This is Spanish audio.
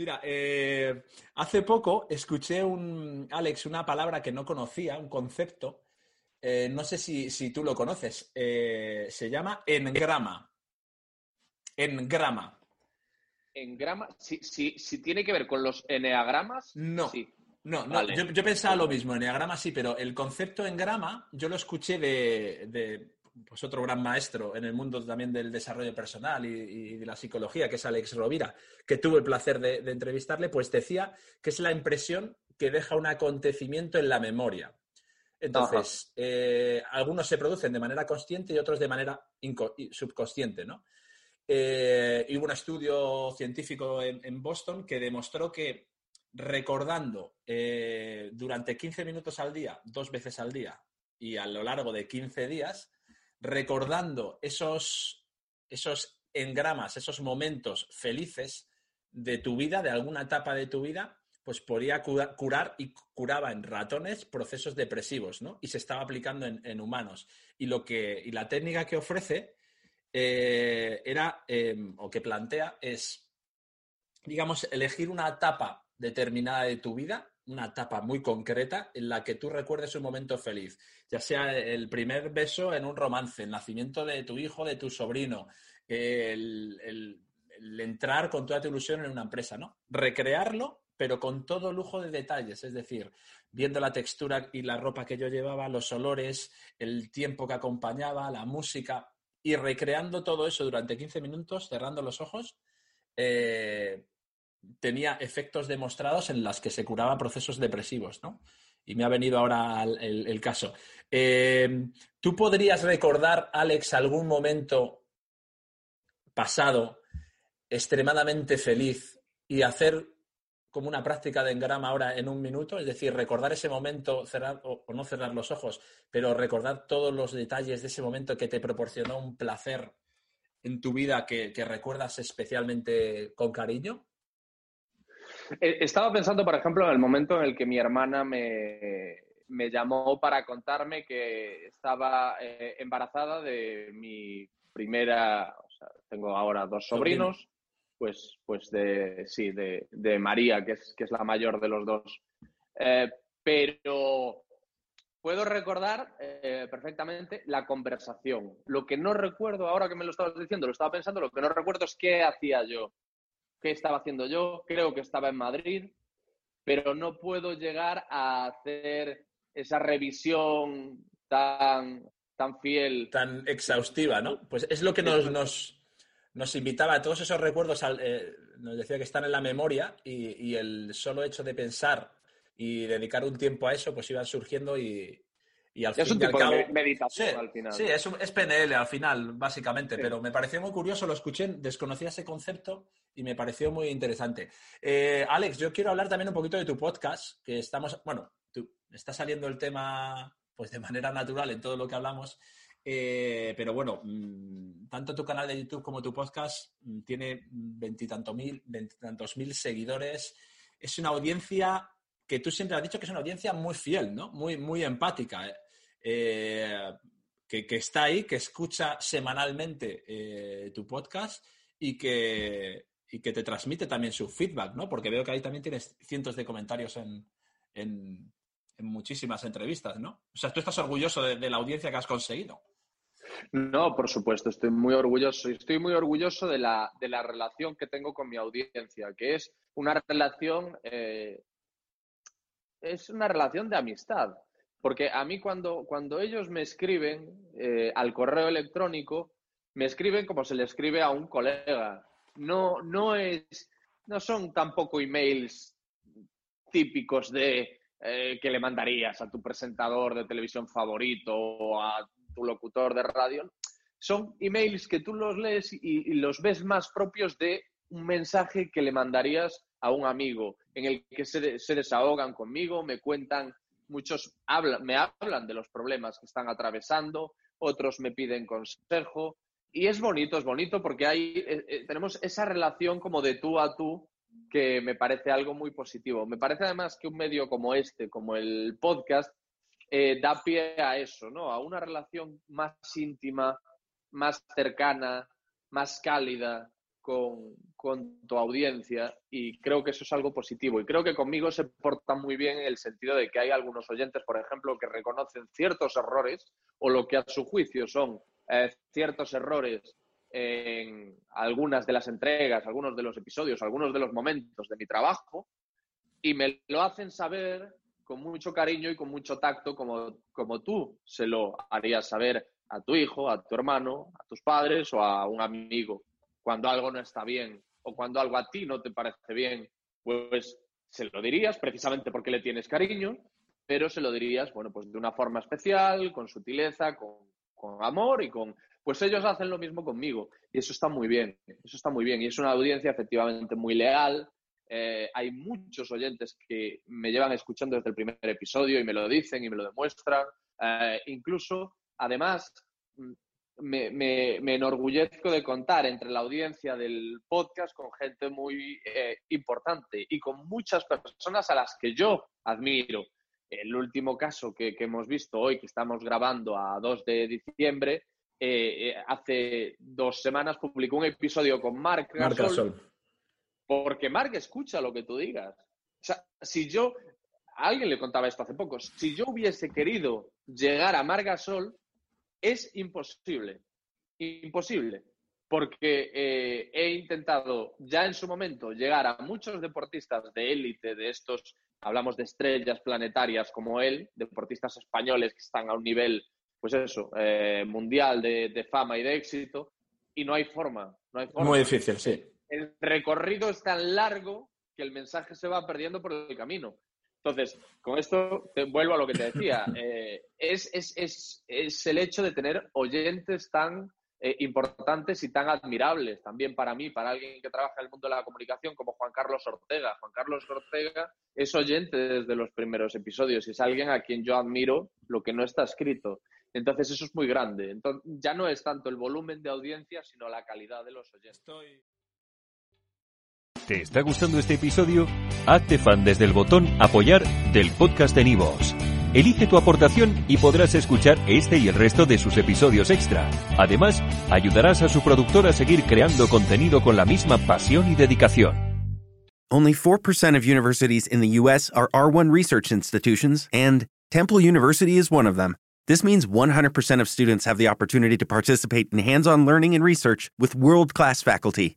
Mira, eh, hace poco escuché un Alex una palabra que no conocía, un concepto. Eh, no sé si, si, tú lo conoces. Eh, se llama engrama. Engrama. Engrama. Si, si, si tiene que ver con los eneagramas. No. Sí. No, no, yo, yo, pensaba lo mismo, enneagrama sí, pero el concepto engrama yo lo escuché de, de pues otro gran maestro en el mundo también del desarrollo personal y, y, de la psicología, que es Alex Rovira, que tuve el placer de, de, entrevistarle, pues decía que es la impresión que deja un acontecimiento en la memoria. Entonces, eh, algunos se producen de manera consciente y otros de manera subconsciente, ¿no? Eh, y hubo un estudio científico en, en Boston que demostró que recordando eh, durante 15 minutos al día, dos veces al día y a lo largo de 15 días, recordando esos, esos engramas, esos momentos felices de tu vida, de alguna etapa de tu vida, pues podía curar y curaba en ratones procesos depresivos, ¿no? Y se estaba aplicando en, en humanos. Y, lo que, y la técnica que ofrece eh, era, eh, o que plantea, es, digamos, elegir una etapa determinada de tu vida, una etapa muy concreta en la que tú recuerdes un momento feliz, ya sea el primer beso en un romance, el nacimiento de tu hijo, de tu sobrino, el, entrar con toda tu ilusión en una empresa, ¿no? Recrearlo, pero con todo lujo de detalles, es decir, viendo la textura y la ropa que yo llevaba, los olores, el tiempo que acompañaba, la música, y recreando todo eso durante 15 minutos, cerrando los ojos, eh, tenía efectos demostrados en las que se curaba procesos depresivos, ¿no? Y me ha venido ahora el, caso. Eh, ¿Tú podrías recordar, Alex, algún momento pasado extremadamente feliz y hacer como una práctica de engrama ahora en un minuto? Es decir, recordar ese momento, cerrar o, no cerrar los ojos, pero recordar todos los detalles de ese momento que te proporcionó un placer en tu vida que recuerdas especialmente con cariño. Estaba pensando, por ejemplo, en el momento en el que mi hermana me, me llamó para contarme que estaba eh, embarazada de mi primera, o sea, tengo ahora dos sobrinos, Sobrino. pues, pues de, sí, de, de, María, que es, que es la mayor de los dos. Eh, pero puedo recordar eh, perfectamente la conversación. Lo que no recuerdo, ahora que me lo estabas diciendo, lo estaba pensando, lo que no recuerdo es qué hacía yo qué estaba haciendo yo, creo que estaba en Madrid, pero no puedo llegar a hacer esa revisión tan, tan fiel. Tan exhaustiva, ¿no? Pues es lo que nos, nos, nos invitaba a todos esos recuerdos, al, eh, nos decía que están en la memoria y, y, el solo hecho de pensar y dedicar un tiempo a eso, pues iban surgiendo y, y al es un tipo cabo, de meditación sí, al final. Sí, es, un, es, PNL al final, básicamente, Sí. pero me pareció muy curioso, lo escuché, desconocía ese concepto y me pareció muy interesante. Eh, Alex, yo quiero hablar también un poquito de tu podcast, que estamos, bueno, tú, está saliendo el tema pues de manera natural en todo lo que hablamos, eh, pero bueno, mmm, tanto tu canal de YouTube como tu podcast mmm, tiene veintitantos mil, veintitantos mil seguidores, es una audiencia que tú siempre has dicho que es una audiencia muy fiel, ¿no? Muy, muy empática. ¿eh? Eh, que, que, está ahí, que escucha semanalmente eh, tu podcast y que, y que, te transmite también su feedback, ¿no? Porque veo que ahí también tienes cientos de comentarios en, en, muchísimas entrevistas, ¿no? O sea, tú estás orgulloso de, la audiencia que has conseguido. No, por supuesto, estoy muy orgulloso. Estoy muy orgulloso de la, de la relación que tengo con mi audiencia, que es una relación, es una relación de amistad. Porque a mí cuando, cuando ellos me escriben eh, al correo electrónico, me escriben como se le escribe a un colega. No, no, es, no son tampoco emails típicos de eh, que le mandarías a tu presentador de televisión favorito o a tu locutor de radio. Son emails que tú los lees y, y los ves más propios de un mensaje que le mandarías a un amigo en el que se, desahogan conmigo, me cuentan, muchos me hablan de los problemas que están atravesando, otros me piden consejo. Y es bonito, es bonito porque hay, eh, eh, tenemos esa relación como de tú a tú que me parece algo muy positivo. Me parece además que un medio como este, como el podcast, eh, da pie a eso, ¿no? A una relación más íntima, más cercana, más cálida con, con, tu audiencia y creo que eso es algo positivo. Y creo que conmigo se porta muy bien en el sentido de que hay algunos oyentes, por ejemplo, que reconocen ciertos errores o lo que a su juicio son eh, ciertos errores en algunas de las entregas, algunos de los episodios, algunos de los momentos de mi trabajo y me lo hacen saber con mucho cariño y con mucho tacto como, como tú se lo harías saber a tu hijo, a tu hermano, a tus padres o a un amigo cuando algo no está bien o cuando algo a ti no te parece bien, pues se lo dirías precisamente porque le tienes cariño, pero se lo dirías, bueno, pues de una forma especial, con sutileza, con, amor y con... Pues ellos hacen lo mismo conmigo y eso está muy bien, eso está muy bien y es una audiencia efectivamente muy leal. Eh, hay muchos oyentes que me llevan escuchando desde el primer episodio y me lo dicen y me lo demuestran. Eh, incluso, además, me, me, enorgullezco de contar entre la audiencia del podcast con gente muy eh, importante y con muchas personas a las que yo admiro. El último caso que, hemos visto hoy, que estamos grabando a 2 de diciembre, eh, eh, hace dos semanas publicó un episodio con Mark Gasol, porque Mark escucha lo que tú digas. O sea, si yo, alguien le contaba esto hace poco, si yo hubiese querido llegar a Mark Gasol, es imposible. Imposible. Porque eh, he intentado ya en su momento llegar a muchos deportistas de élite, de estos, hablamos de estrellas planetarias como él, deportistas españoles que están a un nivel, pues eso, eh, mundial de, fama y de éxito, y no hay forma. No hay forma. Muy difícil, sí. El recorrido es tan largo que el mensaje se va perdiendo por el camino. Entonces, con esto te vuelvo a lo que te decía. Eh, es, es, es, es, el hecho de tener oyentes tan eh, importantes y tan admirables también para mí, para alguien que trabaja en el mundo de la comunicación como Juan Carlos Ortega. Juan Carlos Ortega es oyente desde los primeros episodios y es alguien a quien yo admiro lo que no está escrito. Entonces, eso es muy grande. Entonces, ya no es tanto el volumen de audiencia, sino la calidad de los oyentes. ¿Te está gustando este episodio? Hazte fan desde el botón Apoyar del podcast de Nivos. Elige tu aportación y podrás escuchar este y el resto de sus episodios extra. Además, ayudarás a su productor a seguir creando contenido con la misma pasión y dedicación. Only 4% of universities in the US are R1 research institutions, and Temple University is one of them. This means 100% of students have the opportunity to participate in hands on learning and research with world class faculty.